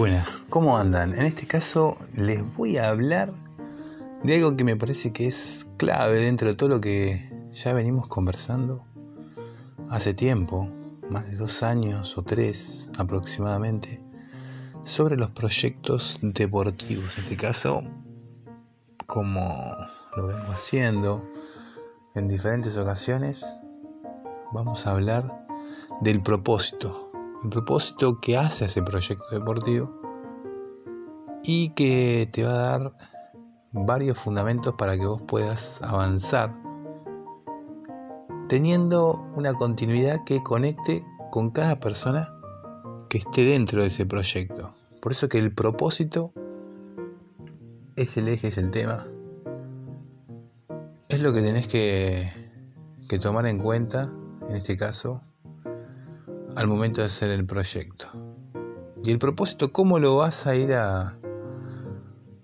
Buenas, ¿cómo andan? En este caso les voy a hablar de algo que me parece que es clave dentro de todo lo que ya venimos conversando hace tiempo, más de dos años o tres aproximadamente, sobre los proyectos deportivos. En este caso, como lo vengo haciendo en diferentes ocasiones, vamos a hablar del propósito el propósito que hace ese proyecto deportivo y que te va a dar varios fundamentos para que vos puedas avanzar teniendo una continuidad que conecte con cada persona que esté dentro de ese proyecto. Por eso que el propósito es el eje, es el tema. Es lo que tenés que, que tomar en cuenta, en este caso, al momento de hacer el proyecto. Y el propósito, ¿cómo lo vas a ir a,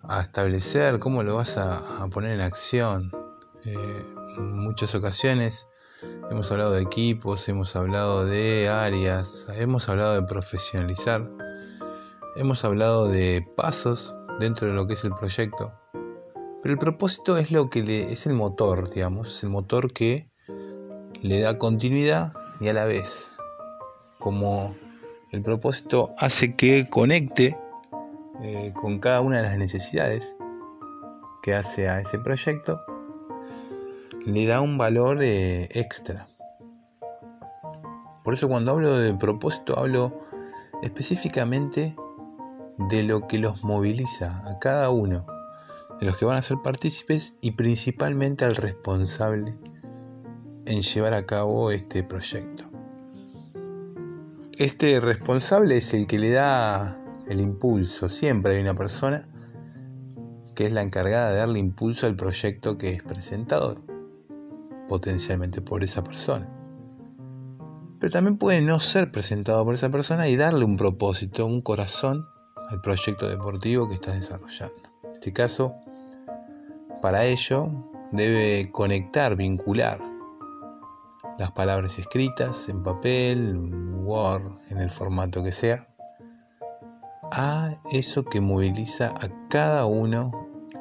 a establecer? ¿Cómo lo vas a, poner en acción? Eh, en muchas ocasiones hemos hablado de equipos, hemos hablado de áreas, hemos hablado de profesionalizar, hemos hablado de pasos dentro de lo que es el proyecto. Pero el propósito es lo que es el motor, digamos, el motor que le da continuidad y a la vez como el propósito hace que conecte eh, con cada una de las necesidades que hace a ese proyecto, le da un valor eh, extra. Por eso cuando hablo de propósito hablo específicamente de lo que los moviliza a cada uno, de los que van a ser partícipes y principalmente al responsable en llevar a cabo este proyecto. Este responsable es el que le da el impulso. Siempre hay una persona que es la encargada de darle impulso al proyecto que es presentado potencialmente por esa persona. Pero también puede no ser presentado por esa persona y darle un propósito, un corazón al proyecto deportivo que estás desarrollando. En este caso, para ello debe conectar, vincular las palabras escritas en papel, Word, en el formato que sea, a eso que moviliza a cada uno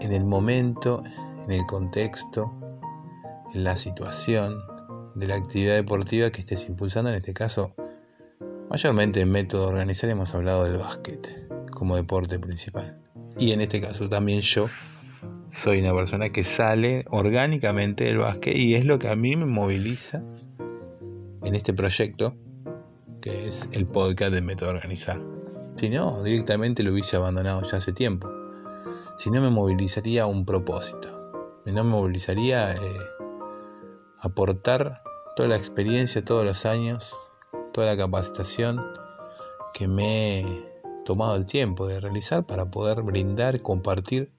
en el momento, en el contexto, en la situación de la actividad deportiva que estés impulsando, en este caso, mayormente en método organizar hemos hablado del básquet como deporte principal. Y en este caso también yo soy una persona que sale orgánicamente del básquet y es lo que a mí me moviliza en este proyecto, que es el podcast de Método Organizar. Si no, directamente lo hubiese abandonado ya hace tiempo. Si no, me movilizaría un propósito. No me movilizaría eh, aportar toda la experiencia, todos los años, toda la capacitación que me he tomado el tiempo de realizar para poder brindar, compartir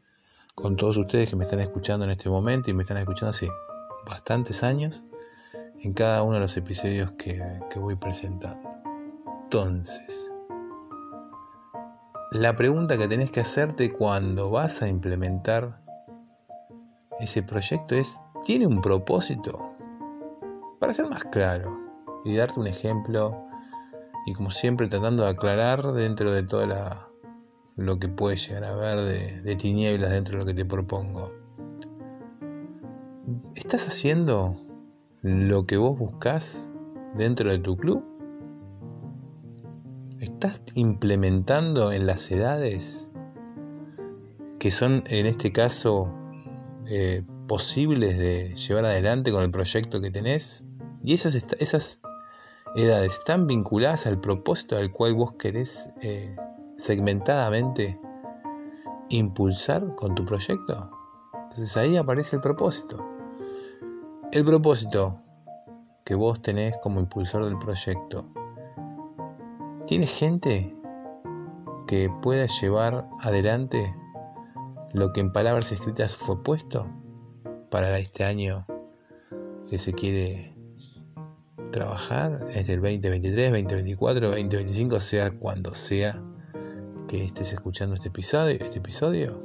con todos ustedes que me están escuchando en este momento y me están escuchando hace bastantes años en cada uno de los episodios que, voy presentando. Entonces, la pregunta que tenés que hacerte cuando vas a implementar ese proyecto es, ¿tiene un propósito? Para ser más claro y darte un ejemplo y como siempre tratando de aclarar dentro de todo lo que puede llegar a ver de tinieblas dentro de lo que te propongo. ¿Estás haciendo lo que vos buscas dentro de tu club? ¿Estás implementando en las edades que son en este caso eh, posibles de llevar adelante con el proyecto que tenés? ¿Y esas, esas edades están vinculadas al propósito al cual vos querés eh, segmentadamente impulsar con tu proyecto? Entonces ahí aparece el propósito. El propósito que vos tenés como impulsor del proyecto, ¿tiene gente que pueda llevar adelante lo que en palabras escritas fue puesto para este año que se quiere trabajar, es del 2023, 2024, 2025, sea cuando sea que estés escuchando este episodio, este episodio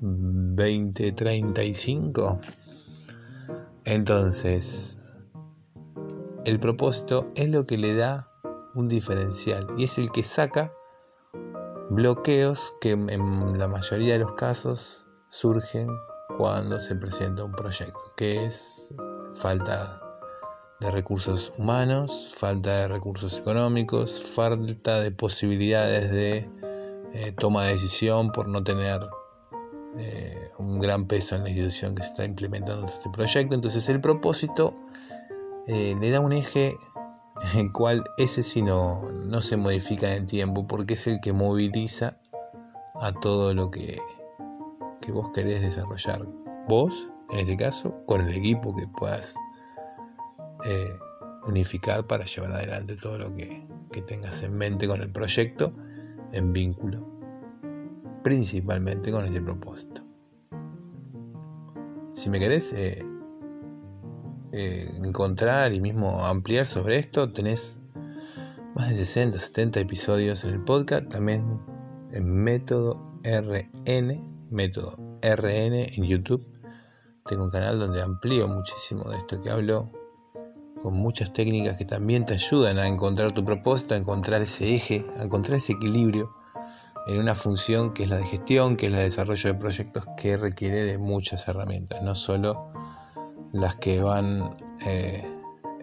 2035 entonces, el propósito es lo que le da un diferencial y es el que saca bloqueos que en la mayoría de los casos surgen cuando se presenta un proyecto, que es falta de recursos humanos, falta de recursos económicos, falta de posibilidades de eh, toma de decisión por no tener eh, un gran peso en la institución que se está implementando este proyecto. Entonces el propósito eh, le da un eje en el cual ese sí no, no se modifica en el tiempo porque es el que moviliza a todo lo que, que vos querés desarrollar. Vos, en este caso, con el equipo que puedas eh, unificar para llevar adelante todo lo que, que tengas en mente con el proyecto en vínculo, principalmente con este propósito. Si me querés eh, eh, encontrar y mismo ampliar sobre esto, tenés más de 60, 70 episodios en el podcast, también en método RN, método RN en YouTube. Tengo un canal donde amplío muchísimo de esto que hablo, con muchas técnicas que también te ayudan a encontrar tu propósito, a encontrar ese eje, a encontrar ese equilibrio en una función que es la de gestión, que es la de desarrollo de proyectos, que requiere de muchas herramientas, no solo las que van eh,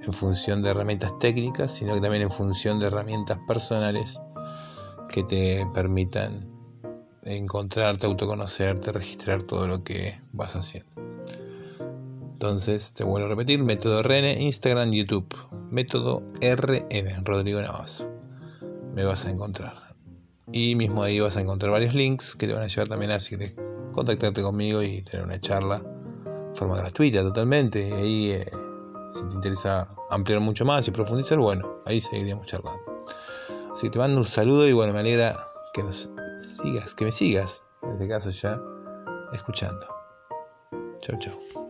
en función de herramientas técnicas, sino que también en función de herramientas personales que te permitan encontrarte, autoconocerte, registrar todo lo que vas haciendo. Entonces, te vuelvo a repetir, método RN, Instagram, YouTube. Método RN, Rodrigo Navas. Me vas a encontrar. Y mismo ahí vas a encontrar varios links que te van a llevar también a si contactarte conmigo y tener una charla de forma gratuita totalmente. Y ahí, eh, si te interesa ampliar mucho más y profundizar, bueno, ahí seguiríamos charlando. Así que te mando un saludo y bueno, me alegra que nos sigas, que me sigas, en este caso ya, escuchando. Chau, chau.